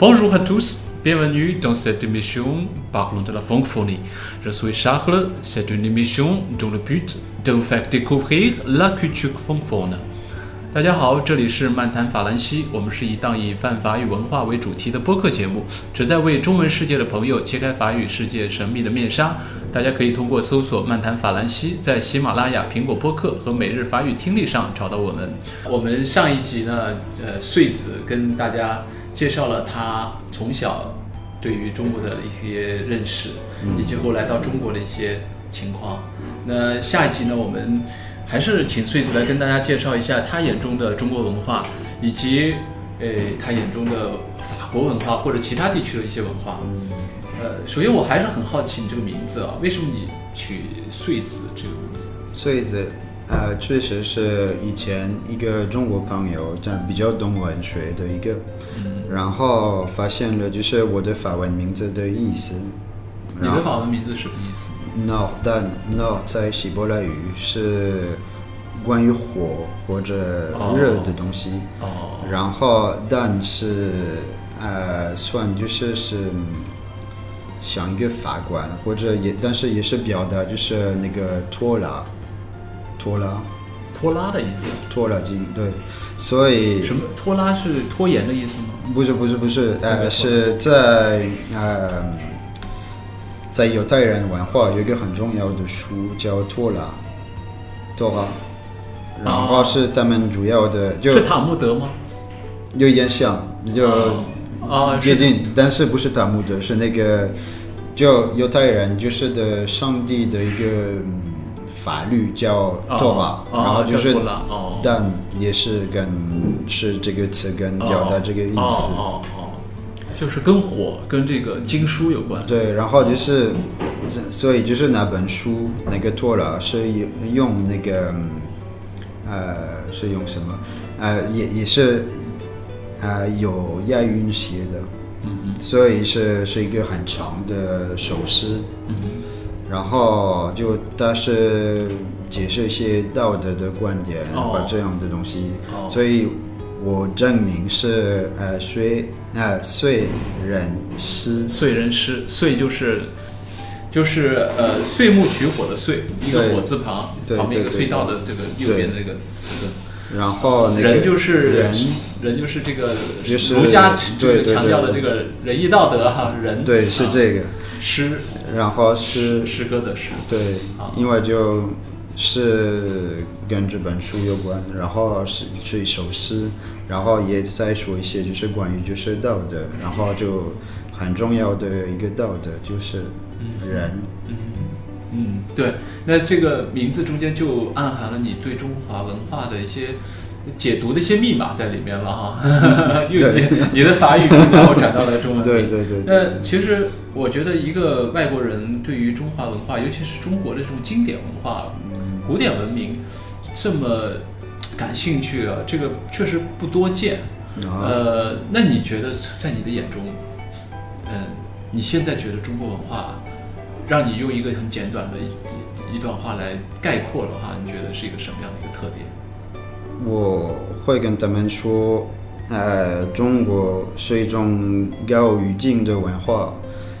Bonjour à tous, bienvenue dans cette émission Parlons de la francophonie. Je suis Charles, c'est une émission dont le but de vous faire découvrir la culture francophone. 大家好，这里是漫谈法兰西，我们是一档以泛法语文化为主题的播客节目，旨在为中文世界的朋友揭开法语世界神秘的面纱。大家可以通过搜索“漫谈法兰西”在喜马拉雅、苹果播客和每日法语听力上找到我们。我们上一集呢，呃，穗子跟大家介绍了他从小对于中国的一些认识，以及后来到中国的一些情况。那下一集呢，我们还是请穗子来跟大家介绍一下他眼中的中国文化，以及呃他眼中的法国文化或者其他地区的一些文化。呃，首先我还是很好奇你这个名字啊，为什么你取穗子这个名字？穗子，呃，确实是以前一个中国朋友，但比较懂文学的一个，然后发现了就是我的法文名字的意思。你的法文名字什么意思？No，但 No 在希伯来语是关于火或者热的东西，哦，然后但是呃算就是是嗯像一个法官，或者也但是也是表达就是那个拖拉，拖拉拖拉的意思。拖拉机对，所以什么？拖拉是拖延的意思吗？不是不是不是，呃，是在呃，在犹太人文化有一个很重要的书叫拖拉，拖拉，然后是他们主要的就是塔木德吗？有点像，就啊，接近，但是不是塔木德，是那个就犹太人就是的上帝的一个嗯法律叫托拉，哦然后就是但也是跟是这个词跟表达这个意思。哦哦哦，就是跟火跟这个经书有关。对，然后就是，所以就是那本书那个托拉是用用那个，嗯呃，是用什么？呃，也也是，呃，有押韵写的，嗯所以是是一个很长的首诗，嗯然后就他是解释一些道德的观点，哦把这样的东西，哦所以我证明是呃虽呃燧人诗哼，。燧人诗，燧就是就是呃岁木取火的岁，一个火字旁，对旁边一个隧道的这个右边的这个词。然后那个人就是人，人就是这个就是儒家就是强调的这个仁义道德哈，人对是啊这个，诗。然后是诗歌的诗。对啊，因为就是跟这本书有关，然后是是一首诗，然后也在说一些就是关于就是道德，然后就很重要的一个道德就是人，嗯嗯，对，那这个名字中间就暗含了你对中华文化的一些解读的一些密码在里面了哈，因为你 你的法语然后转到了中文对。对对对那其实我觉得一个外国人对于中华文化，尤其是中国的这种经典文化、古典文明这么感兴趣啊，这个确实不多见。啊呃，那你觉得在你的眼中，嗯，你现在觉得中国文化，让你用一个很简短的一一段话来概括的话，你觉得是一个什么样的一个特点？我会跟他们说，呃，中国是一种高语境的文化，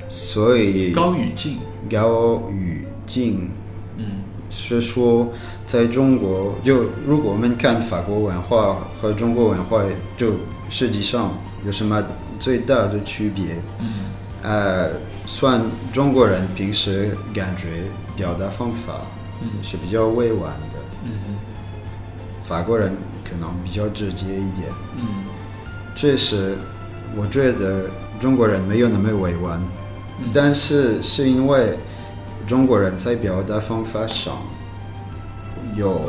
所以高语境，高语境。嗯。是说，在中国，就如果我们看法国文化和中国文化，就实际上有什么最大的区别？嗯。呃，算中国人平时感觉表达方法嗯。是比较委婉的，嗯法国人可能比较直接一点。嗯。确实，我觉得中国人没有那么委婉，嗯。但是是因为中国人在表达方法上有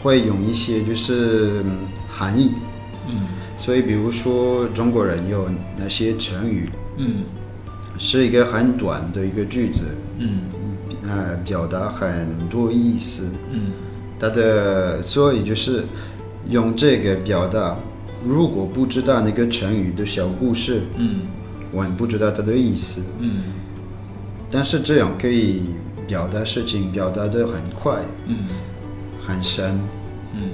会用一些就是嗯含义，嗯。所以比如说中国人有那些成语，嗯。是一个很短的一个句子，嗯。呃，表达很多意思，嗯它的所以就是用这个表达。如果不知道那个成语的小故事，嗯我们不知道它的意思，嗯但是这样可以表达事情表达的很快、嗯很深。嗯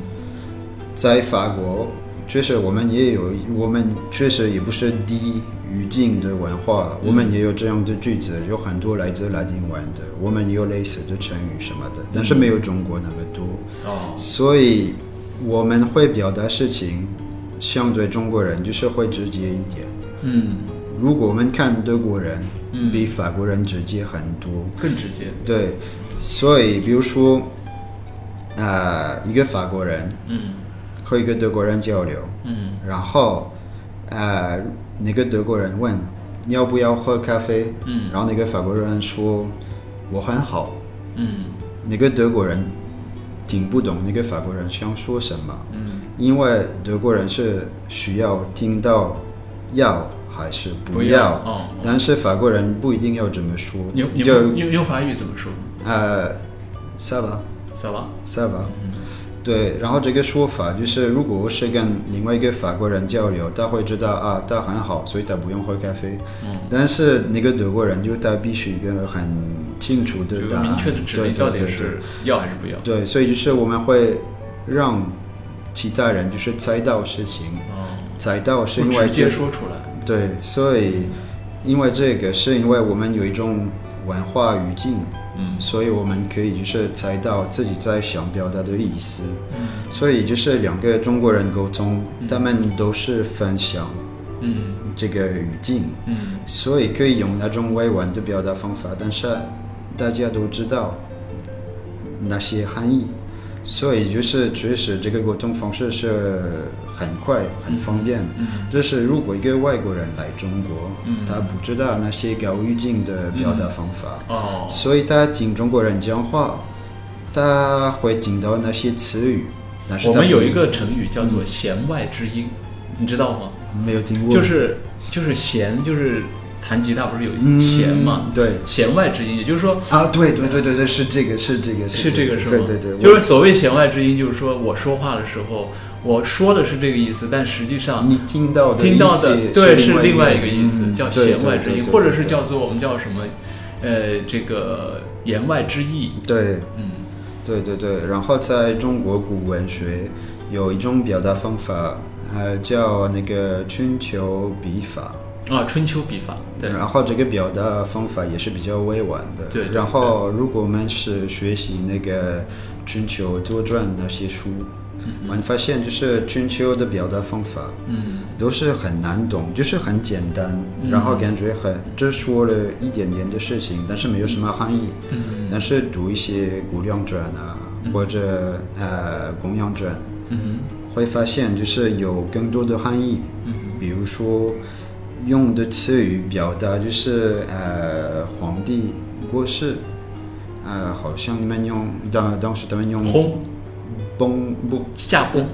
在法国，确实我们也有，我们确实也不是低语境的文化，我们也有这样的句子，有很多来自拉丁文的，我们也有类似的成语什么的，但是没有中国那么多。哦，所以我们会表达事情，相对中国人就是会直接一点。嗯，如果我们看德国人，嗯。比法国人直接很多。更直接。对，所以比如说，呃、一个法国人嗯。和一个德国人交流，嗯。然后，呃，那个德国人问你要不要喝咖啡，嗯。然后那个法国人说我很好，嗯。那个德国人听不懂那个法国人想说什么，嗯，因为德国人是需要听到要还是不不要，要哦。但是法国人不一定要这么说，你你用用法语怎么说？呃 va，对，然后这个说法就是，如果我是跟另外一个法国人交流，他会知道啊，他很好，所以他不用喝咖啡。嗯，但是那个德国人就他必须一个很清楚的有答案，明确的指对令，到底对对。是要还是不要？对对，所以就是我们会让其他人就是猜到事情，哦，猜到是因为直接说出来。对，所以因为这个是因为我们有一种文化语境，嗯。所以我们可以就是猜到自己在想表达的意思。嗯。所以就是两个中国人沟通，他们都是分享嗯。这个语境，嗯。所以可以用那种委婉的表达方法，但是大家都知道那些含义，所以就是确实这个沟通方式是很快很方便。嗯就是如果一个外国人来中国，嗯他不知道那些高语境的表达方法，哦所以他听中国人讲话，他会听到那些词语。但是我们有一个成语叫做弦外之音，你知道吗？没有听过，就是就是弦，就是弹吉他不是有嗯弦吗？对弦外之音，也就是说啊，对对对对对，是这个，是这个，是这个是吗？对对对，就是所谓弦外之音，就是说我说话的时候，我说的是这个意思，但实际上你听到的听到的对是另另外一个个意思，嗯叫弦外之音，或者是叫做我们叫什么，呃，这个言外之意。对嗯对对对，然后在中国古文学有一种表达方法，呃，叫那个春秋笔法。啊，春秋笔法，对，然后这个表达方法也是比较委婉的。对对然后如果我们是学习那个春秋左传那些书，我们发现就是春秋的表达方法，嗯。都是很难懂，就是很简单，然后感觉很只说了一点点的事情，但是没有什么含义。嗯。但是读一些《古梁传》啊，或者呃《公羊传》，嗯会发现就是有更多的含义。嗯比如说用的词语表达就是呃皇帝过世，呃好像你们用当当时他们用轰。崩不。驾崩。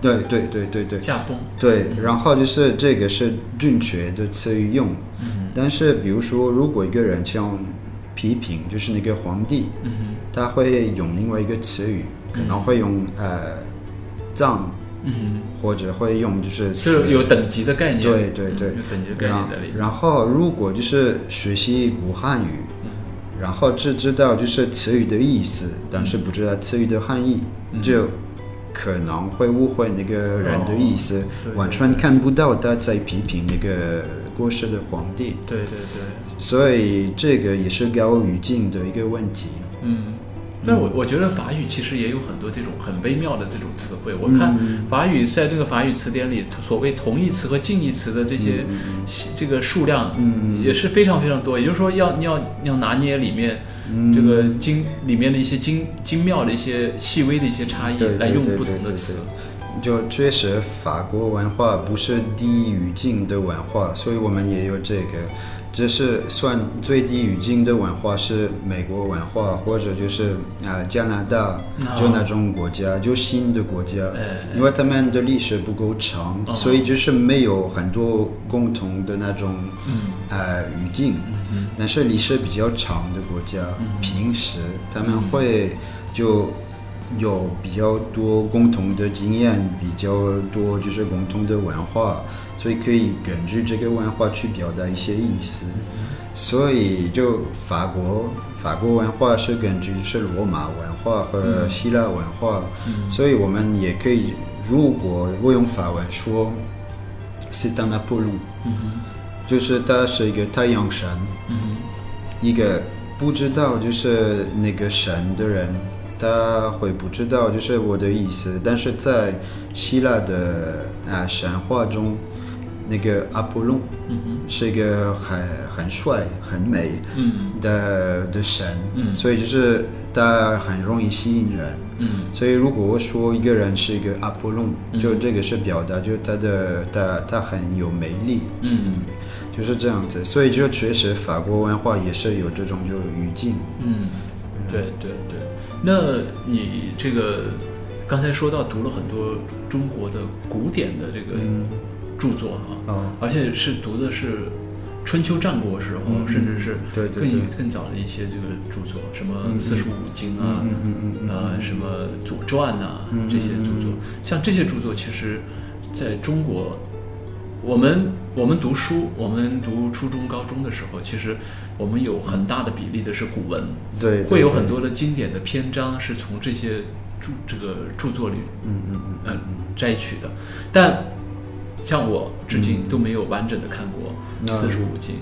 对对对对对。驾崩，对，然后就是这个是正确的词语用，嗯。但是比如说如果一个人像批评就是那个皇帝，嗯他会用另外一个词语，可能会用呃脏，嗯，或者会用就是是有等级的概念，对对对嗯有等级的概念在里面。然后如果就是学习古汉语，然后只知道就是词语的意思，但是不知道词语的含义，嗯就可能会误会那个人的意思，完全看不到他在批评那个过世的皇帝。对对对，所以这个也是高语境的一个问题。嗯。但我我觉得法语其实也有很多这种很微妙的这种词汇。我看嗯法语在这个法语词典里，所谓同义词和近义词的这些、这个数量，嗯也是非常非常多。也就是说要，你要要拿捏里面这个精里面的一些精精妙的一些细微的一些差异来用不同的词。就确实，法国文化不是低语境的文化，所以我们也有这个。只是算最低语境的文化是美国文化，或者就是啊、加拿大，就那种国家，就新的国家，哎因为他们的历史不够长，哦。所以就是没有很多共同的那种嗯。呃语境。嗯但是历史比较长的国家，平时他们会就有比较多共同的经验，比较多就是共同的文化，所以可以根据这个文化去表达一些意思。所以就法国法国文化是根据是罗马文化和希腊文化，所以我们也可以，如果我用法文说，c'est un Apollon，就是它是一个太阳神，一个不知道就是那个神的人，他会不知道就是我的意思，但是在希腊的啊神话中。那个阿波隆是一个很很帅、很美的的神，嗯所以就是他很容易吸引人。嗯所以如果我说一个人是一个阿波隆，就这个是表达，就他的他他很有魅力，嗯就是这样子。所以就确实法国文化也是有这种就语境。嗯，对对对。那你这个刚才说到读了很多中国的古典的这个。著作啊，而且是读的是春秋战国时候，甚至是更更早的一些这个著作，什么四书五经啊，啊，什么左传啊，这些著作。像这些著作，其实在中国，我们我们读书，我们读初中、高中的时候，其实我们有很大的比例的是古文，对，会有很多的经典的篇章是从这些著这个著作里，嗯嗯嗯，摘取的，但。像我至今都没有完整的看过四书五经，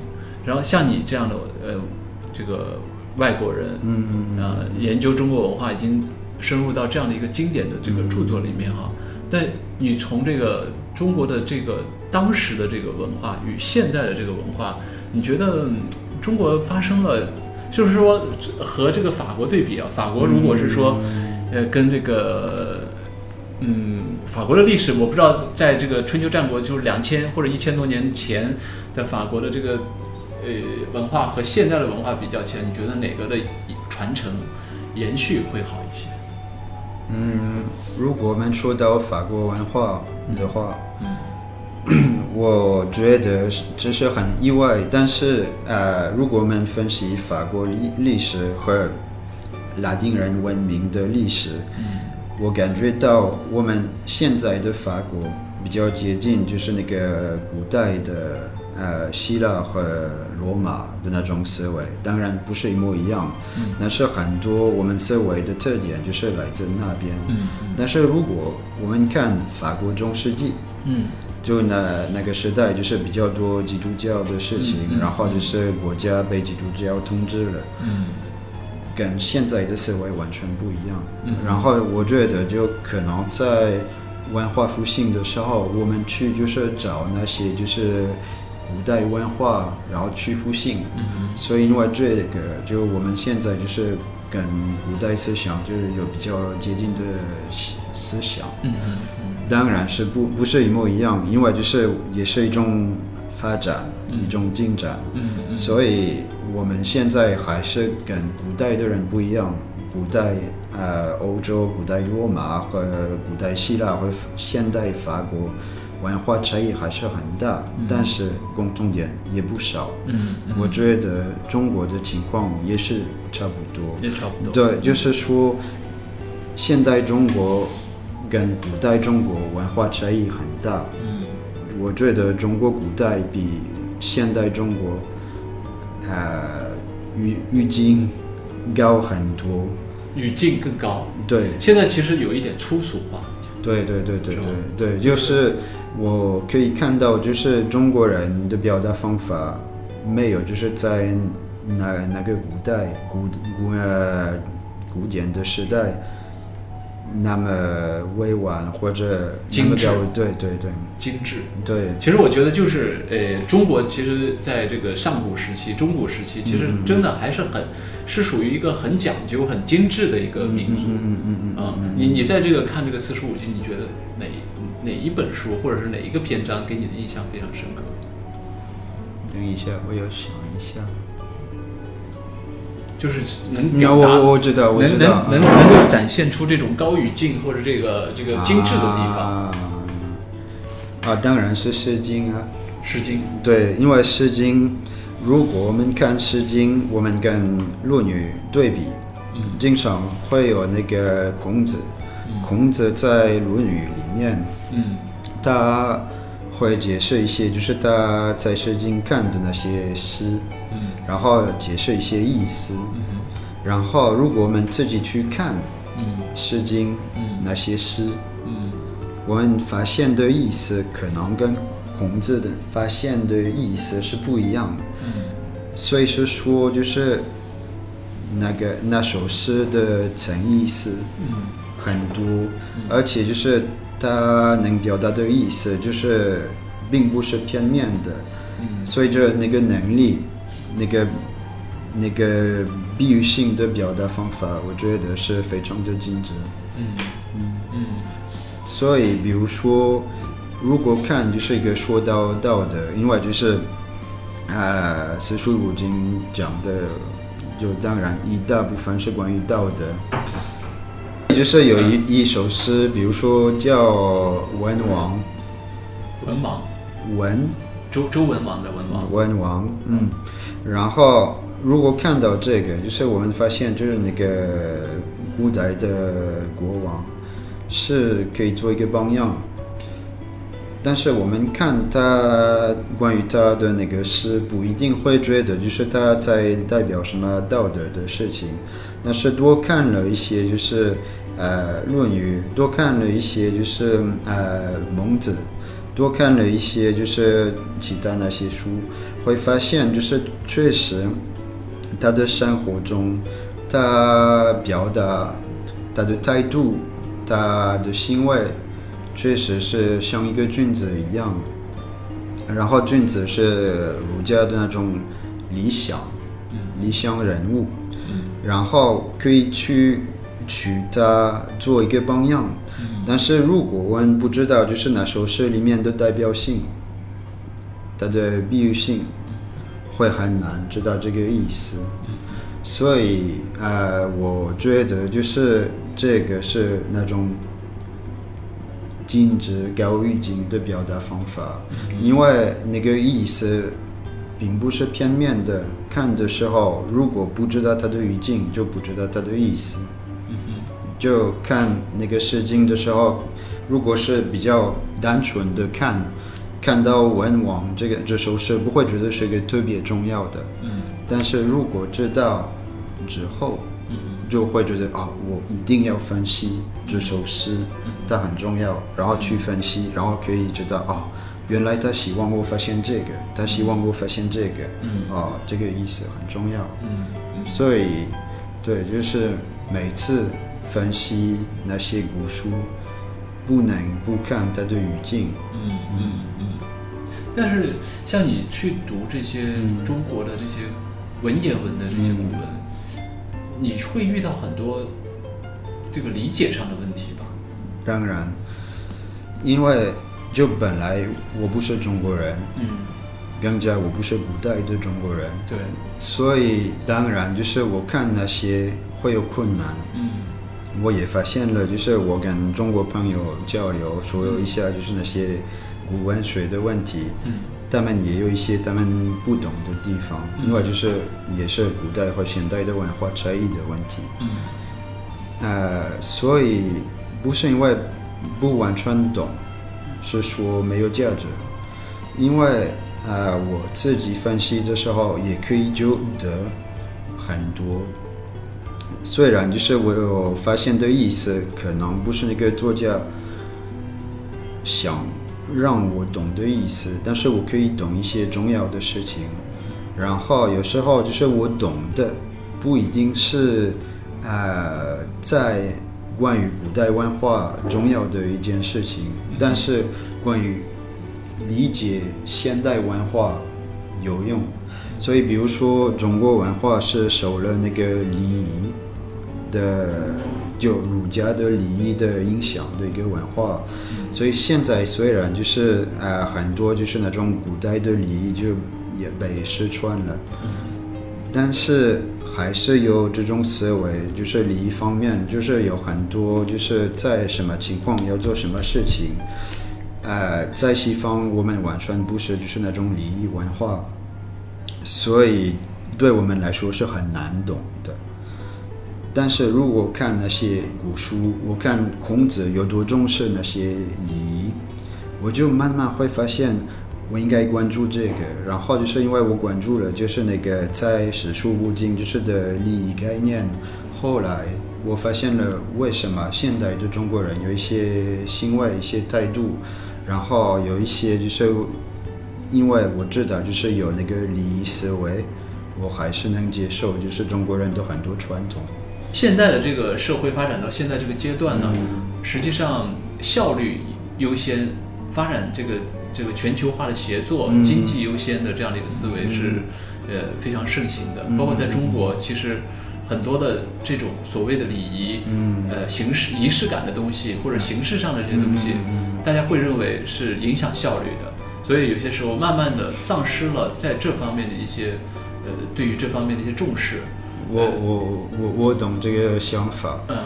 然后像你这样的呃，这个外国人，嗯嗯啊，研究中国文化已经深入到这样的一个经典的这个著作里面哈。那你从这个中国的这个当时的这个文化与现在的这个文化，你觉得中国发生了，就是说和这个法国对比啊，法国如果是说，呃，跟这个。嗯，法国的历史我不知道，在这个春秋战国，就是两千或者一千多年前的法国的这个呃文化和现在的文化比较起来，你觉得哪个的传承延续会好一些？嗯，如果我们说到法国文化的话，嗯，我觉得这是很意外。但是呃，如果我们分析法国历历史和拉丁人文明的历史，嗯。我感觉到我们现在的法国比较接近，就是那个古代的呃希腊和罗马的那种思维，当然不是一模一样，但是很多我们思维的特点就是来自那边。但是如果我们看法国中世纪，嗯，就那那个时代就是比较多基督教的事情，然后就是国家被基督教统治了，嗯。跟现在的思维完全不一样。然后我觉得，就可能在文化复兴的时候，我们去就是找那些就是古代文化，然后去复兴。所以，因为这个，就我们现在就是跟古代思想就是有比较接近的思想。嗯嗯当然是不不是一模一样，因为就是也是一种发展，一种进展。所以。我们现在还是跟古代的人不一样，古代呃欧洲、古代罗马和古代希腊和现代法国文化差异还是很大，但是共同点也不少。嗯，我觉得中国的情况也是差不多，也差不多。对，就是说现代中国跟古代中国文化差异很大。嗯，我觉得中国古代比现代中国。呃，语语境高很多，语境更高。对，现在其实有一点粗俗化。对对对对对对，就是我可以看到，就是中国人的表达方法没有，就是在那那个古代古古呃古典的时代。那么委婉或者精致，对对对，精致。对，其实我觉得就是，呃，中国其实在这个上古时期、中古时期，其实真的还是很，是属于一个很讲究、很精致的一个民族。嗯嗯嗯啊，你你在这个看这个四书五经，你觉得哪哪一本书或者是哪一个篇章给你的印象非常深刻？等一下，我要想一下。就是能表达，我我知道，我知道，能能能够展现出这种高语境或者这个这个精致的地方。啊，当然是《诗经》啊，《诗经》对，因为《诗经》，如果我们看《诗经》，我们跟《论语》对比，嗯。经常会有那个孔子，孔子在《论语》里面，嗯，他会解释一些，就是他在《诗经》看的那些诗，嗯然后解释一些意思。嗯然后，如果我们自己去看《嗯诗经》那些诗，嗯我们发现的意思可能跟孔子的发现的意思是不一样的。嗯所以是说，就是那个那首诗的层意思很多，而且就是它能表达的意思，就是并不是片面的。嗯所以这那个能力，那个那个比喻性的表达方法，我觉得是非常的精致。嗯嗯嗯所以，比如说，如果看就是一个说到道的，因为就是，呃，四书五经讲的，就当然一大部分是关于道的。就是有一一首诗，比如说叫《文王文王，》，文周周文王的文王。文王，嗯，然后如果看到这个，就是我们发现，就是那个古代的国王是可以做一个榜样，但是我们看他关于他的那个诗，不一定会觉得就是他在代表什么道德的事情，但是多看了一些就是呃《论语》，多看了一些就是呃孟子。多看了一些就是其他那些书，会发现就是确实他的生活中，他表达他的态度，他的行为，确实是像一个君子一样。然后君子是儒家的那种理想，理想人物，然后可以去取他做一个榜样。但是如果我们不知道就是那首诗里面的代表性，它的比喻性，会很难知道这个意思。所以呃，我觉得就是这个是那种精致高语境的表达方法，因为那个意思并不是片面的。看的时候，如果不知道它的语境，就不知道它的意思。就看那个诗经的时候，如果是比较单纯的看，看到文王这个这首诗，不会觉得是一个特别重要的。嗯。但是如果知道之后，就会觉得啊、我一定要分析这首诗，它很重要，然后去分析，然后可以知道啊、原来他希望我发现这个，他希望我发现这个，嗯。啊、这个意思很重要。嗯。所以，对，就是每次分析那些古书，不能不看它的语境。嗯嗯嗯。但是像你去读这些中国的这些文言文的这些古文，你会遇到很多这个理解上的问题吧？当然，因为就本来我不是中国人，嗯，更加我不是古代的中国人，对，所以当然就是我看那些会有困难。嗯我也发现了，就是我跟中国朋友交流，说一下就是那些古文学的问题，嗯他们也有一些他们不懂的地方，另外就是也是古代和现代的文化差异的问题。嗯呃，所以不是因为不完全懂，是说没有价值，因为呃我自己分析的时候也可以就得很多。虽然就是我有发现的意思，可能不是那个作家想让我懂的意思，但是我可以懂一些重要的事情。然后有时候就是我懂的，不一定是呃在关于古代文化重要的一件事情，但是关于理解现代文化有用。所以，比如说中国文化是受了那个礼仪的，就儒家的礼仪的影响的一个文化，所以现在虽然就是呃很多就是那种古代的礼仪就也被失传了，但是还是有这种思维，就是礼仪方面，就是有很多就是在什么情况要做什么事情，呃，在西方我们完全不是就是那种礼仪文化，所以对我们来说是很难懂的。但是如果看那些古书，我看孔子有多重视那些礼仪，我就慢慢会发现我应该关注这个，然后就是因为我关注了，就是那个在史书不经就是的礼仪概念，后来我发现了为什么现代的中国人有一些行为、一些态度，然后有一些就是因为我知道就是有那个利益思维，我还是能接受，就是中国人的很多传统。现在的这个社会发展到现在这个阶段呢，实际上效率优先，发展这个这个全球化的协作、嗯。经济优先的这样的一个思维是、呃非常盛行的。包括在中国，其实很多的这种所谓的礼仪，嗯。呃形式仪式感的东西，或者形式上的这些东西，嗯。大家会认为是影响效率的，所以有些时候慢慢的丧失了在这方面的一些呃对于这方面的一些重视。我我我我懂这个想法，嗯。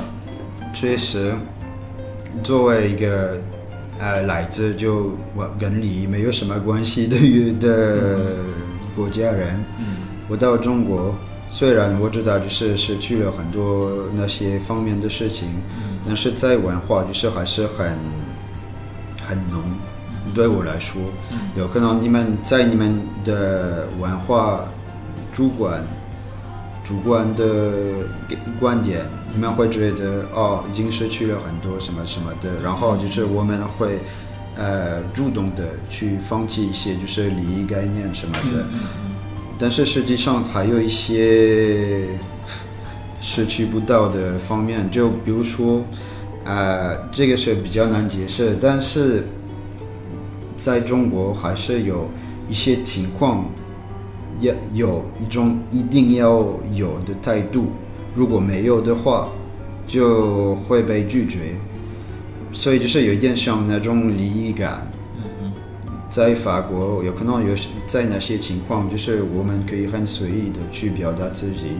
确实，作为一个呃来自就我跟礼仪没有什么关系的一的国家人，嗯。我到中国，虽然我知道就是失去了很多那些方面的事情，嗯。但是在文化就是还是很很浓，对我来说，嗯。有可能你们在你们的文化主观主观的观点，你们会觉得哦，已经失去了很多什么什么的，然后就是我们会呃主动的去放弃一些就是利益概念什么的，嗯。但是实际上还有一些 失去不到的方面，就比如说，呃，这个是比较难解释，但是在中国还是有一些情况，要有一种一定要有的态度，如果没有的话，就会被拒绝，所以就是有一点像那种礼仪感。在法国，有可能有在那些情况，就是我们可以很随意的去表达自己，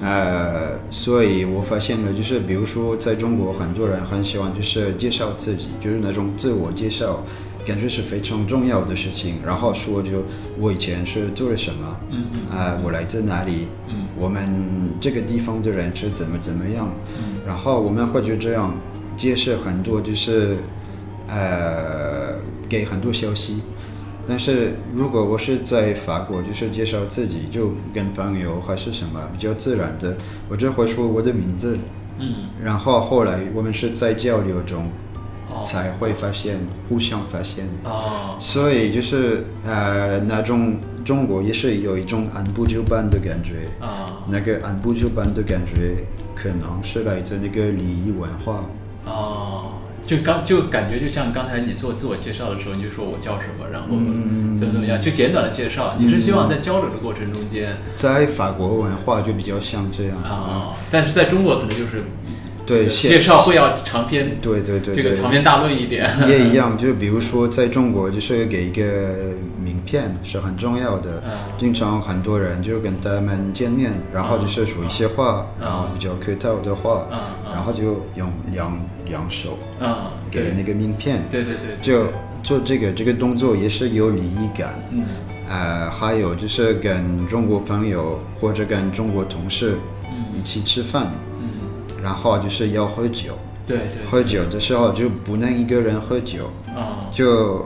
呃，所以我发现了，就是比如说在中国，很多人很喜欢就是介绍自己，就是那种自我介绍，感觉是非常重要的事情。然后说就我以前是做了什么，嗯啊、我来自哪里，嗯我们这个地方的人是怎么怎么样，嗯然后我们会就这样解释很多，就是呃给很多消息。但是如果我是在法国，就是介绍自己，就跟朋友还是什么比较自然的，我就会说我的名字，嗯然后后来我们是在交流中哦才会发现，互相发现。哦所以就是呃那种中国也是有一种按部就班的感觉，啊那个按部就班的感觉可能是来自那个礼仪文化。哦，就刚就感觉就像刚才你做自我介绍的时候，你就说我叫什么，然后嗯怎么怎么样，就简短的介绍。你是希望在交流的过程中间在法国文化就比较像这样啊，但是在中国可能就是对介绍会要长篇，对对对这个长篇大论一点。也一样，就比如说在中国，就是给一个名片是很重要的。嗯。经常很多人就跟他们见面，然后就是说一些话，嗯然后比较客套的话，然后就用两两手嗯，对。给那个名片，对对对，就做这个这个动作也是有礼仪感。嗯。呃，还有就是跟中国朋友或者跟中国同事嗯。一起吃饭，嗯，然后就是要喝酒。对对，喝酒的时候就不能一个人喝酒，啊就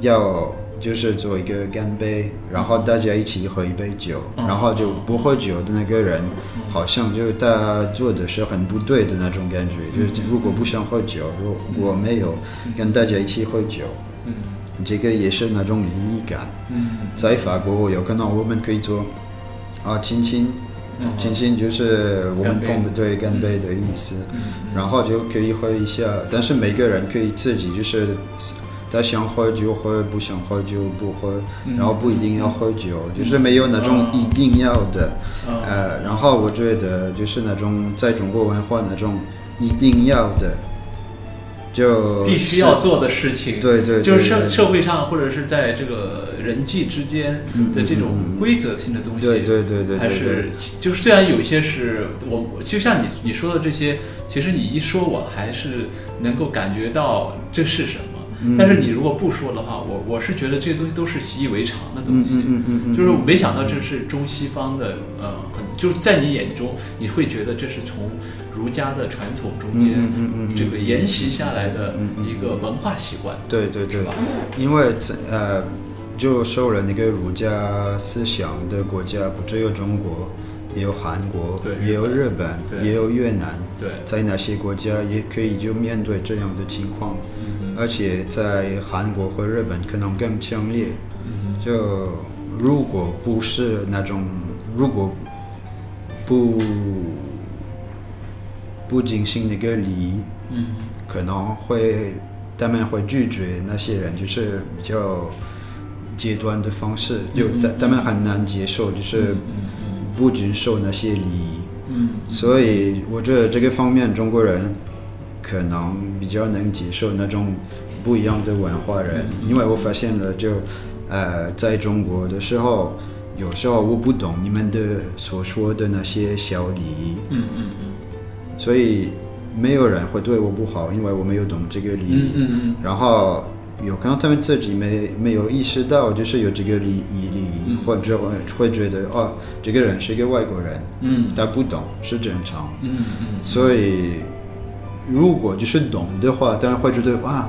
要就是做一个干杯，然后大家一起喝一杯酒，嗯然后就不喝酒的那个人，好像就他做的是很不对的那种感觉。就是如果不想喝酒，如果没有跟大家一起喝酒，嗯这个也是那种礼仪感。嗯在法国有可能我们可以做啊亲亲，嗯。亲亲就是我们碰不对干杯的意思。嗯然后就可以喝一下，但是每个人可以自己就是，他想喝就喝，不想喝就不喝，嗯。然后不一定要喝酒，就是没有那种一定要的，嗯。呃，然后我觉得就是那种在中国文化那种一定要的，就必须要做的事情，对对对就是社社会上或者是在这个人际之间的这种规则性的东西，对对对对对还是就是虽然有一些是我我就像你你说的这些，其实你一说，我还是能够感觉到这是什么，但是你如果不说的话，我我是觉得这些东西都是习以为常的东西。嗯嗯嗯嗯。就是我没想到这是中西方的，呃，很就是在你眼中，你会觉得这是从儒家的传统中间嗯嗯这个沿袭下来的一个文化习惯。对对对。吧，因为呃，就受了那个儒家思想的国家不只有中国，也有韩国对，也有日日本，对。也有越南，对，在哪些国家也可以就面对这样的情况，嗯而且在韩国和日本可能更强烈。嗯就如果不是那种，如果不不进行那个礼仪，嗯可能会他们会拒绝那些人，就是比较极端的方式，就他他们很难接受，就是不遵守那些礼仪。嗯所以我觉得这个方面中国人可能比较能接受那种不一样的文化人，因为我发现了就呃在中国的时候，有时候我不懂你们的所说的那些小礼仪，嗯嗯嗯所以没有人会对我不好，因为我没有懂这个礼嗯仪。嗯嗯然后有可能他们自己没没有意识到，就是有这个礼仪礼仪，嗯或者会会觉得哦，这个人是一个外国人，嗯他不懂是正常。嗯嗯所以如果就是懂的话，当然会觉得哇，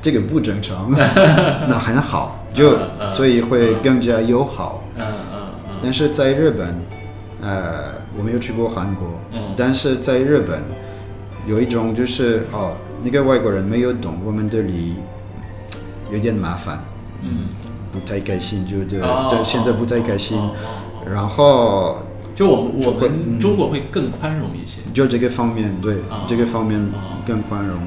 这个不正常，那很好，就所以会更加友好。嗯嗯但是在日本，呃，我没有去过韩国，嗯。但是在日本有一种就是哦，那个外国人没有懂我们的礼仪，有点麻烦，嗯。不太开心，就对，哦对，现在不太开心。哦。然后就我们我们中国会更宽容一些。就这个方面，对、哦这个方面哦更宽容。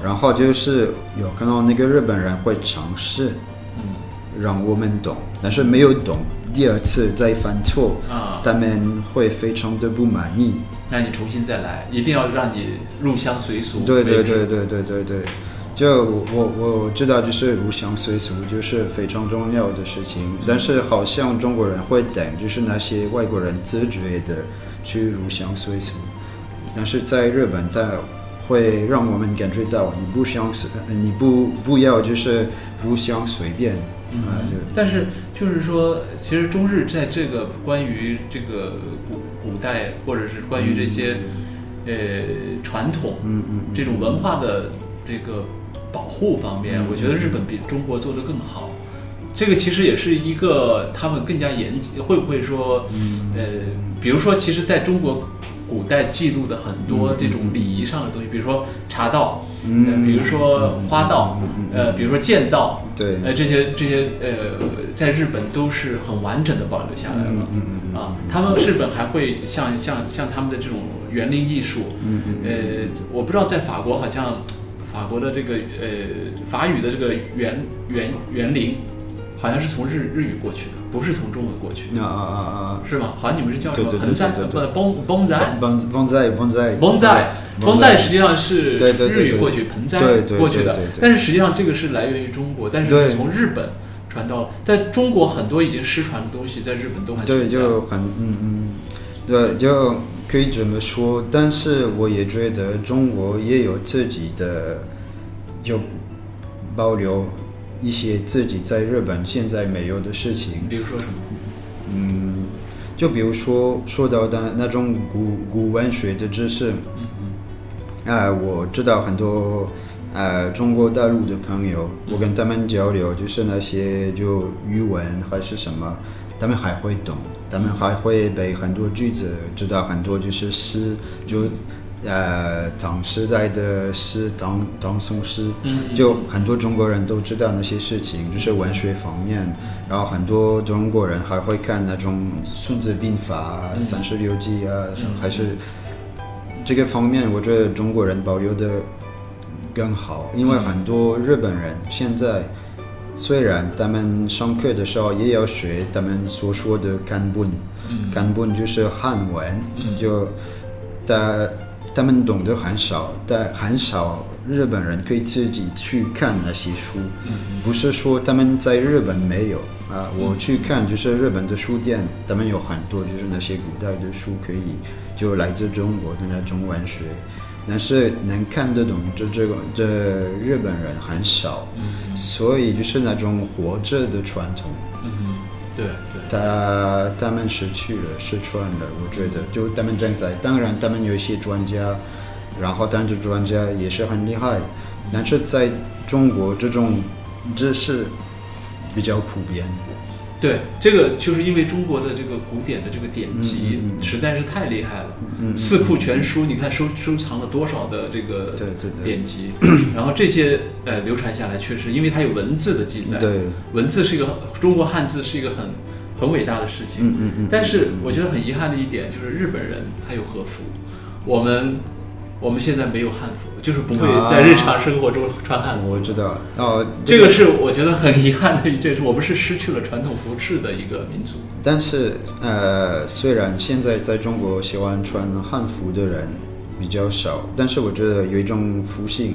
然后就是有看到那个日本人会尝试嗯让我们懂，但是没有懂，第二次再犯错，啊，他们会非常的不满意。让你重新再来，一定要让你入乡随俗。对对对对对对对，就我我我知道，就是入乡随俗就是非常重要的事情，但是好像中国人会等，就是那些外国人自觉的去入乡随俗，但是在日本，他会让我们感觉到你不想随，呃你不不要就是入乡随便啊，就但是就是说，其实中日在这个关于这个古古代，或者是关于这些、呃传统，嗯嗯。这种文化的这个保护方面，我觉得日本比中国做得更好。这个其实也是一个他们更加严谨，会不会说，呃，比如说，其实在中国古代记录的很多这种礼仪上的东西，比如说茶道，呃，比如说花道，呃，比如说剑道，对。呃，这些这些呃，在日本都是很完整的保留下来了。嗯嗯嗯啊，他们日本还会像像像他们的这种园林艺术，嗯嗯。呃，我不知道在法国好像法国的这个呃法语的这个园园园林，好像是从日日语过去的，不是从中文过去的，啊啊啊啊！是吗？好像你们是叫什么盆栽？不，崩崩栽。帮帮在帮在盆栽，盆栽实际上是日语过去，盆栽过去的但是实际上这个是来源于中国，但是从日本传到，在中国很多已经失传的东西，在日本都还对。就很嗯嗯，对，就可以这么说。但是我也觉得中国也有自己的，就保留一些自己在日本现在没有的事情。比如说什么？嗯，就比如说说到的那种古古文学的知识，啊、我知道很多呃中国大陆的朋友，我跟他们交流，就是那些就语文还是什么，他们还会懂，他们还会背很多句子，知道很多就是诗，就呃唐时代的诗，唐唐宋诗，嗯就很多中国人都知道那些事情，就是文学方面，然后很多中国人还会看那种《孙子兵法》三十六计》啊，还是这个方面，我觉得中国人保留的更好，因为很多日本人现在虽然他们上课的时候也要学他们所说的干本，嗯。汉文就是汉文，嗯。就他他们懂得很少，但很少日本人可以自己去看那些书，嗯。不是说他们在日本没有啊，我去看就是日本的书店，他们有很多就是那些古代的书可以，就来自中国的那种文学，但是能看得懂这这个这日本人很少，所以就是那种活着的传统，嗯哼，对对，他他们失去了，失传了。我觉得，就他们正在，当然他们有一些专家，然后但是专家也是很厉害，但是在中国这种知识比较普遍。对，这个就是因为中国的这个古典的这个典籍实在是太厉害了，嗯四库全书，你看收收藏了多少的这个对对对。典籍，然后这些呃流传下来，确实因为它有文字的记载，对，文字是一个中国汉字是一个很很伟大的事情，嗯嗯嗯。但是我觉得很遗憾的一点就是日本人他有和服，我们我们现在没有汉服，就是不会在日常生活中穿汉服。我知道。哦，这个是我觉得很遗憾的一件事，我们是失去了传统服饰的一个民族。但是呃，虽然现在在中国喜欢穿汉服的人比较少，但是我觉得有一种复兴。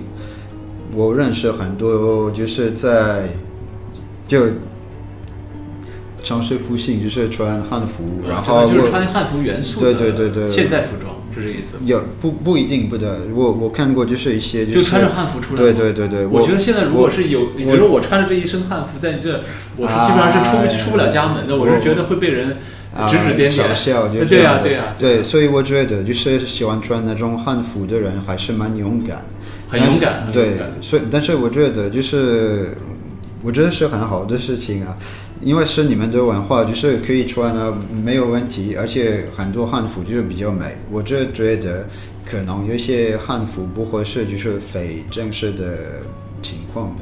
我认识很多就是在就尝试复兴，就是穿汉服，然后啊就是穿汉服元素的，对对对对现代服装是这个意思。有不不一定不得，我我看过就是一些就是穿着汉服出来吗对对对对，我觉得现在如果是有，我比如说我穿着这一身汉服在这，我是基本上是出出不了家门的，我是觉得会被人啊指指点点。嘲笑，就这对呀、对呀、对，所以我觉得就是喜欢穿那种汉服的人还是蛮勇敢，很勇敢对所以但是我觉得就是我觉得是很好的事情啊，因为是你们的文化，就是可以穿啊，没有问题，而且很多汉服就是比较美，我就觉得可能有些汉服不合适，就是非正式的情况，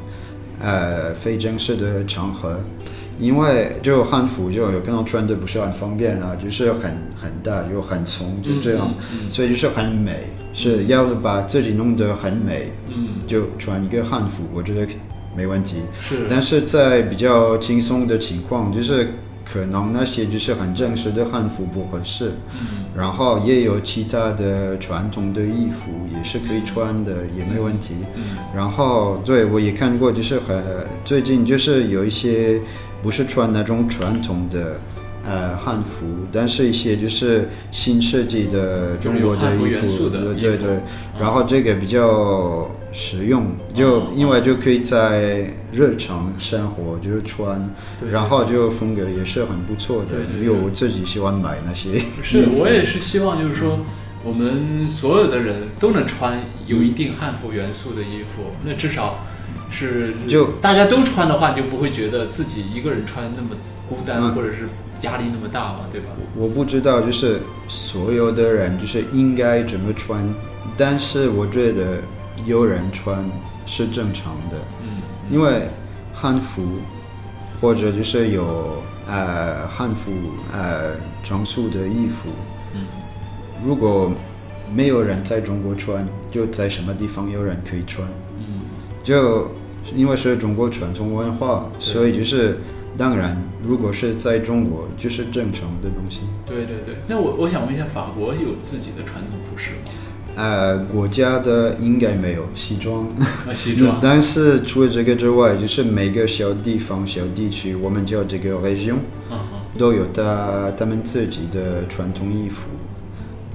呃，非正式的场合。因为就汉服就有可能穿的不是很方便啊，就是很很大又很松，就这样，嗯嗯所以就是很美，是要把自己弄得很美，嗯，就穿一个汉服，我觉得没问题。是，但是在比较轻松的情况，就是可能那些就是很正式的汉服不合适，嗯然后也有其他的传统的衣服也是可以穿的，也没问题。嗯然后对我也看过，就是很最近就是有一些不是穿那种传统的呃汉服，但是一些就是新设计的中国的衣服对对。然后这个比较实用，就因为就可以在日常生活就是穿，对然后就风格也是很不错的对对，对因为我自己喜欢买那些。是我也是希望就是说。我们所有的人都能穿有一定汉服元素的衣服，那至少是就大家都穿的话，你就不会觉得自己一个人穿那么孤单，嗯或者是压力那么大嘛，对吧？我不知道，就是所有的人就是应该怎么穿，但是我觉得有人穿是正常的，嗯，因为汉服或者就是有呃汉服呃装束的衣服，嗯，如果没有人在中国穿，就在什么地方有人可以穿，嗯，就因为是中国传统文化，所以就是当然，如果是在中国就是正常的东西。对对对。那我我想问一下，法国有自己的传统服饰吗？呃，国家的应该没有西装，啊，西装。但是除了这个之外，就是每个小地方、小地区，我们叫这个 region。都有他他们自己的传统衣服。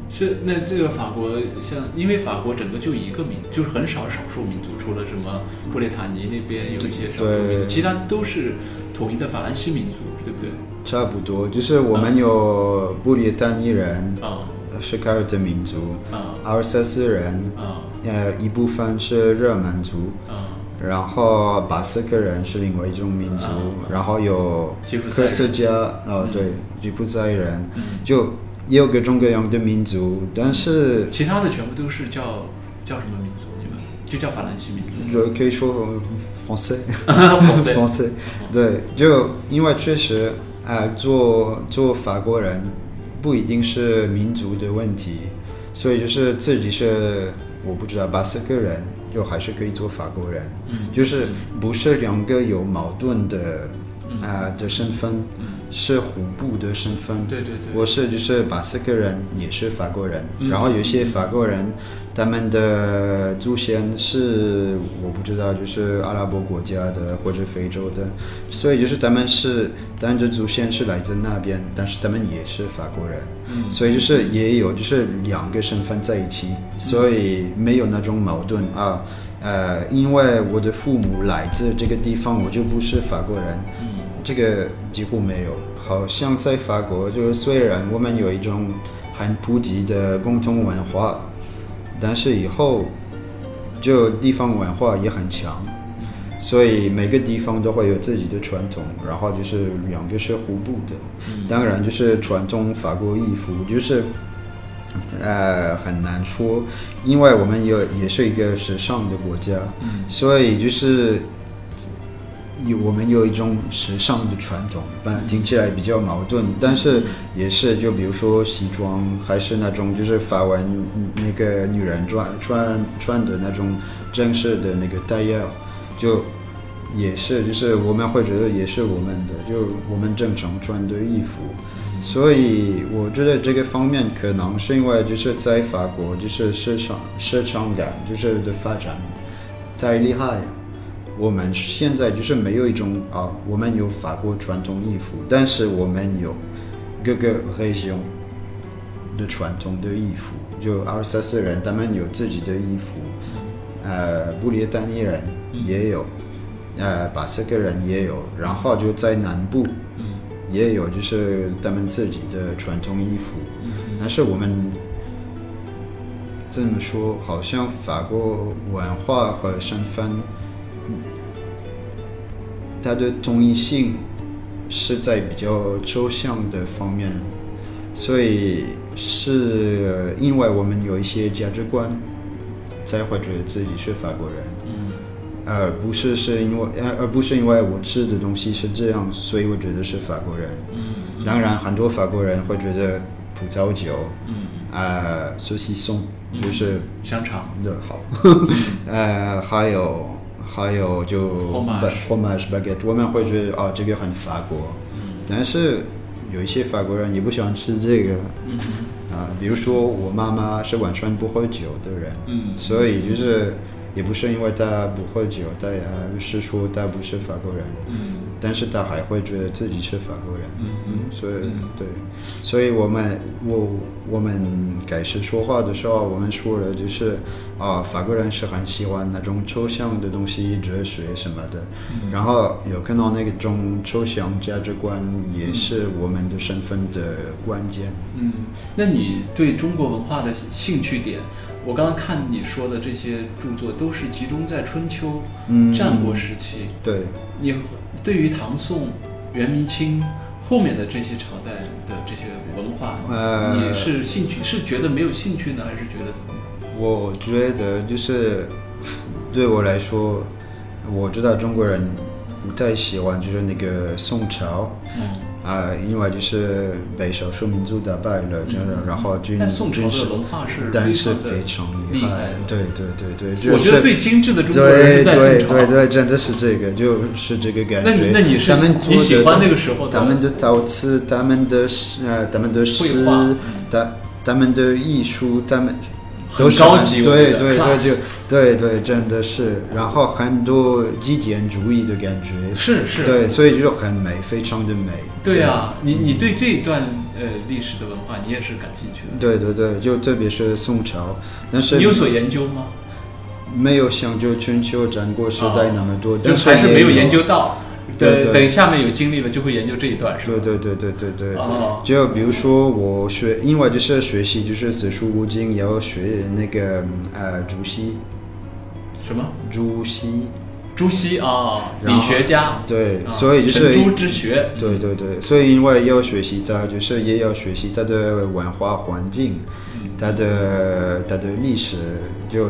是，那这个法国像，因为法国整个就一个民，就是很少少数民族，除了什么布列塔尼那边有一些少数民族，对其他都是统一的法兰西民族，对不对？差不多，就是我们有布列塔尼人，啊是凯尔特民族，啊阿尔萨斯人，啊呃，一部分是日耳曼族，啊！然后巴斯克人是另外一种民族，啊然后有科斯嘉，哦，对，吉普赛人，嗯。就也有各种各样的民族，但是其他的全部都是叫叫什么民族？你们就叫法兰西民族。就可以说 对，就因为确实，啊，做做法国人不一定是民族的问题，所以就是自己是我不知道巴斯克人，就还是可以做法国人，嗯。就是不是两个有矛盾的啊、的身份，是互补的身份。对对对，我是就是巴斯克人，也是法国人，嗯。然后有一些法国人，他们的祖先是我不知道，就是阿拉伯国家的或者非洲的，所以就是他们是，他们的祖先是来自那边，但是他们也是法国人，嗯所以就是也有就是两个身份在一起，所以没有那种矛盾啊。呃，因为我的父母来自这个地方，我就不是法国人。嗯这个几乎没有。好像在法国，就是虽然我们有一种很普及的共同文化，但是以后就地方文化也很强，所以每个地方都会有自己的传统，然后就是两个是互补的。当然，就是传统法国衣服，就是呃很难说，因为我们有也是一个时尚的国家，所以就是有我们有一种时尚的传统，但听起来比较矛盾，但是也是就比如说西装，还是那种就是法文嗯那个女人穿穿穿的那种正式的那个戴腰，就也是就是我们会觉得也是我们的，就我们正常穿的衣服。所以我觉得这个方面可能是因为就是在法国就是市场市场感就是的发展太厉害，我们现在就是没有一种啊，我们有法国传统衣服，但是我们有各个 region 的传统的衣服，就阿尔萨斯人他们有自己的衣服，呃，布列丹尼人也有，呃，巴斯克人也有，然后就在南部。也有就是他们自己的传统衣服，但是我们这么说，好像法国文化和身份，它的统一性是在比较抽象的方面，所以是因为我们有一些价值观，才会觉得自己是法国人。嗯而不是是因为，呃，而不是因为我吃的东西是这样，所以我觉得是法国人。嗯当然，很多法国人会觉得葡萄酒，嗯，呃，寿喜松就是香肠，的好，呃，还有还有就 Fromage fromage baguette，我们会觉得哦，这个很法国，但是有一些法国人也不喜欢吃这个，嗯。啊、比如说我妈妈是完全不喝酒的人，嗯。所以就是也不是因为她不喝酒，她也是说她不是法国人，嗯但是他还会觉得自己是法国人，嗯嗯所以对，所以我们我我们开始说话的时候，我们说了就是啊，法国人是很喜欢那种抽象的东西，哲学什么的，然后有看到那种抽象价值观也是我们的身份的关键。嗯，那你对中国文化的兴趣点？我刚刚看你说的这些著作都是集中在春秋、嗯战国时期。对，你对于唐宋、元明清后面的这些朝代的这些文化，呃你是兴趣是觉得没有兴趣呢，还是觉得怎么样？我觉得就是对我来说，我知道中国人不太喜欢就是那个宋朝。嗯，啊、因为就是被少数民族打败了，真的，然后军但宋朝军事文化是但是非常厉害对对对对，就是、我觉得最精致的中国人在宋朝。对对对，真的是这个，就是这个感觉。那你那你是他们做你喜欢的那个时候的他们的陶瓷，他们的诗呃，他们的诗他他们的艺术，他们很都是高级对对对，就对对，真的是，然后很多极简主义的感觉，是是，对，所以就很美，非常的美。对啊，你你对这一段呃历史的文化，你也是感兴趣的。对对对，就特别是宋朝，但是你有所研究吗？没有像就春秋战国时代那么多，就但还是没有研究到。对对等下面有经历了，就会研究这一段，是吧？对对对对对对。哦，就比如说我学，因为就是学习就是四书五经，也要学那个呃朱熹，什么？朱熹，朱熹啊，理学家。对，啊所以就是神朱之学。对对对，所以因为要学习它，就是也要学习它的文化环境，它的它的历史，就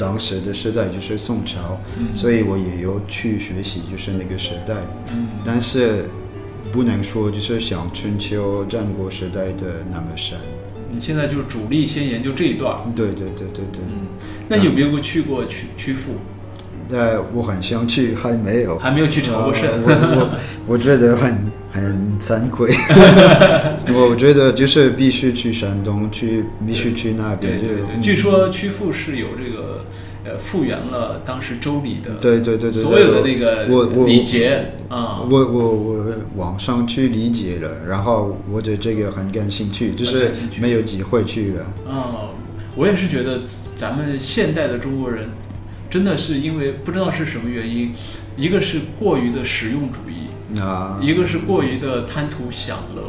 当时的时代就是宋朝，所以我也有去学习就是那个时代，嗯但是不能说就是像春秋战国时代的那么深。你现在就是主力先研究这一段。对对对对对，嗯，那你有没有去过曲曲阜？呃，我很想去，还没有，还没有去朝过圣。呃我我我觉得很很惭愧，我觉得就是必须去山东，去必须去那边。就对对对，据说曲阜是有这个呃复原了当时周礼的对对对对，所有的那个我我礼节啊。我我我网上去理解了，然后我对这个很感兴趣，就是没有机会去了。啊，我也是觉得咱们现代的中国人，真的是因为不知道是什么原因，一个是过于的实用主义，啊，一个是过于的贪图享乐，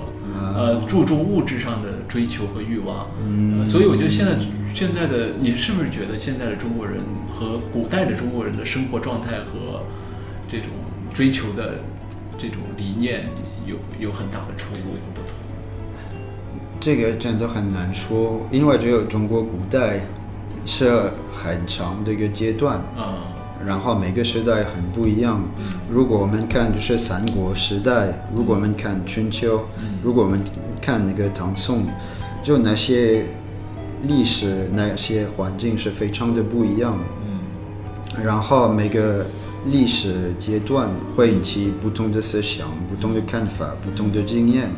呃，注重物质上的追求和欲望。呃所以我觉得现在现在的你是不是觉得现在的中国人和古代的中国人的生活状态和这种追求的这种理念有有很大的出入和不同？这个真的很难说，因为只有中国古代是很长的一个阶段，嗯、然后每个时代很不一样。如果我们看就是三国时代，如果我们看春秋，如果我们看那个唐宋，就那些历史那些环境是非常的不一样。嗯。然后每个历史阶段会引起不同的思想、不同的看法、不同的经验，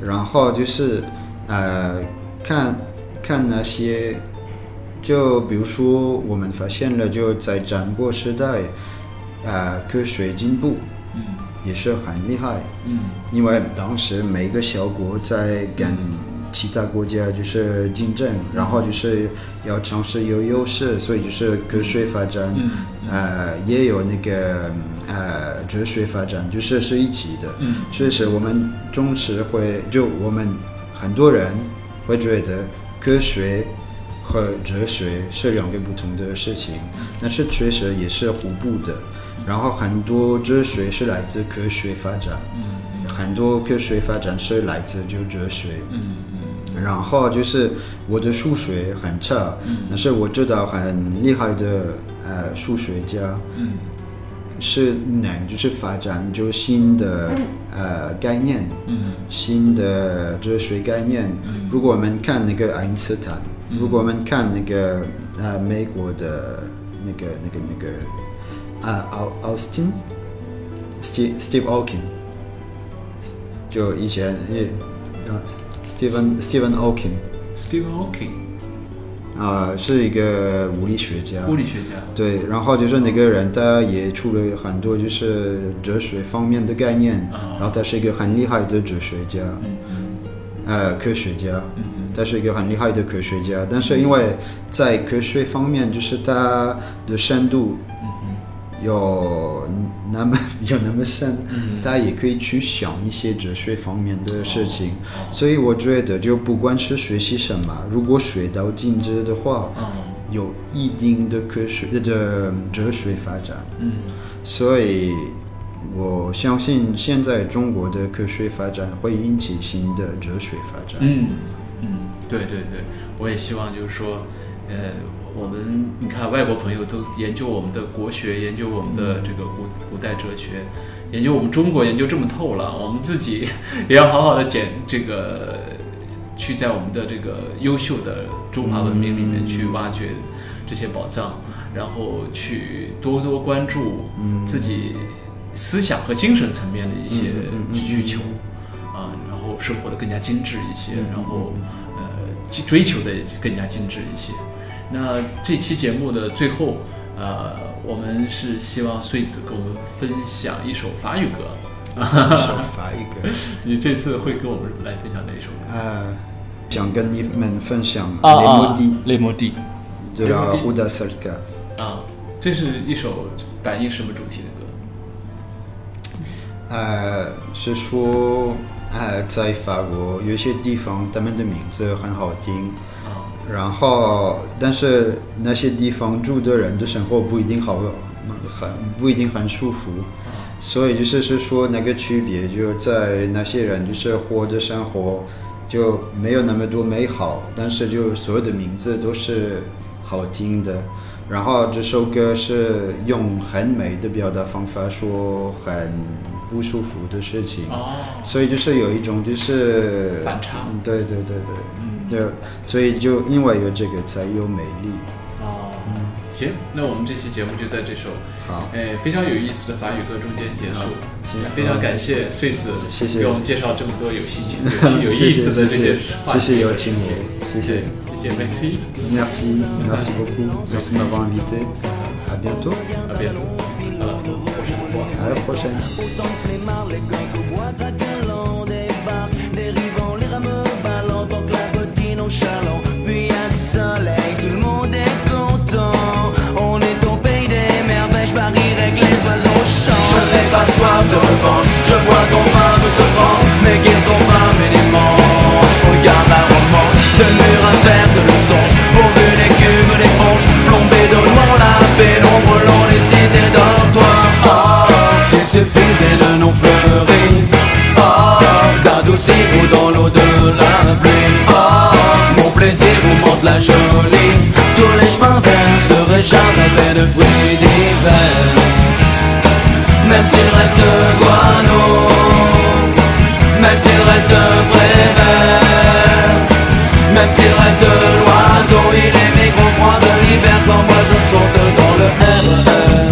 然后就是呃看看那些，就比如说我们发现了，就在战国时代，呃科学进步嗯。也是很厉害，嗯。因为当时每个小国在跟其他国家就是竞争，然后就是要尝试有优势，所以就是科学发展，嗯。呃，也有那个呃哲学发展，就是是一起的。嗯。确实，我们总是会就我们很多人会觉得科学和哲学是两个不同的事情，但是确实也是互补的。然后很多哲学是来自科学发展，嗯很多科学发展是来自就哲学。嗯然后就是我的数学很差，但是我知道很厉害的呃数学家嗯是能就是发展就新的呃概念，嗯新的哲学概念。如果我们看那个爱因斯坦，如果我们看那个呃美国的那个那个那个啊奥奥斯汀，Steve Steve Hawking，就以前也啊 Stephen Stephen Hawking。，Stephen Hawking，啊、是一个物理学家。物理学家。对，然后就是那个人，他也出了很多就是哲学方面的概念，啊然后他是一个很厉害的哲学家，呃，科学家，嗯他是一个很厉害的科学家。但是因为在科学方面，就是他的深度嗯有那么有那么深，嗯他也可以去想一些哲学方面的事情。哦所以我觉得，就不管是学习什么，如果学到精致的话，嗯有一定的科学的哲学发展，嗯所以我相信现在中国的科学发展会引起新的哲学发展。嗯嗯，对对对，我也希望就是说，呃，我们你看外国朋友都研究我们的国学，研究我们的这个古古代哲学，研究我们中国研究这么透了，我们自己也要好好的捡这个。去在我们的这个优秀的中华文明里面去挖掘这些宝藏，然后去多多关注自己思想和精神层面的一些需求啊，生活的更加精致一些，然后呃追追求的更加精致一些。那这期节目的最后，呃，我们是希望穗子跟我们分享一首法语歌。一首法语歌，你这次会跟我们来分享哪一首歌？呃，想跟你们分享啊雷莫蒂雷莫蒂的雷莫蒂 Huda s e r k a 啊，这是一首反映什么主题的歌？呃，是说，呃，在法国有些地方他们的名字很好听，啊。然后但是那些地方住的人的生活不一定好，很不一定很舒服，所以就是是说那个区别就在那些人就是活的生活就没有那么多美好，但是就所有的名字都是好听的。然后这首歌是用很美的表达方法说很不舒服的事情，哦，所以就是有一种就是反差。嗯对对对对，嗯。对，所以就因为有这个才有美丽。哦，行，那我们这期节目就在这首好，哎非常有意思的法语歌中间结束。非常感谢穗子谢。谢给我们介绍这么多有兴趣、有趣、有意思的这些话题。谢谢邀请我，谢谢。谢谢谢，merci，，merci merci beaucoup merci de m'avoir invité。À bientôt À la prochaine. Autant que les marques, les gants de bois traqués, lents, des barques, des rivants, les rames ballants, tant que la bottine en charlant. Puis il y a le soleil, tout le monde est content. On est tombé des merveilles, je parie avec les oiseaux au. Je n'ai pas soif de revanche. Jolie. Tous les chemins verts seraient jamais faits de fruits d'hiver. Même s'il reste guano, même s'il reste de prévert, même s'il reste l'oiseau, il est froid de l'hiver quand moi je saute dans le air.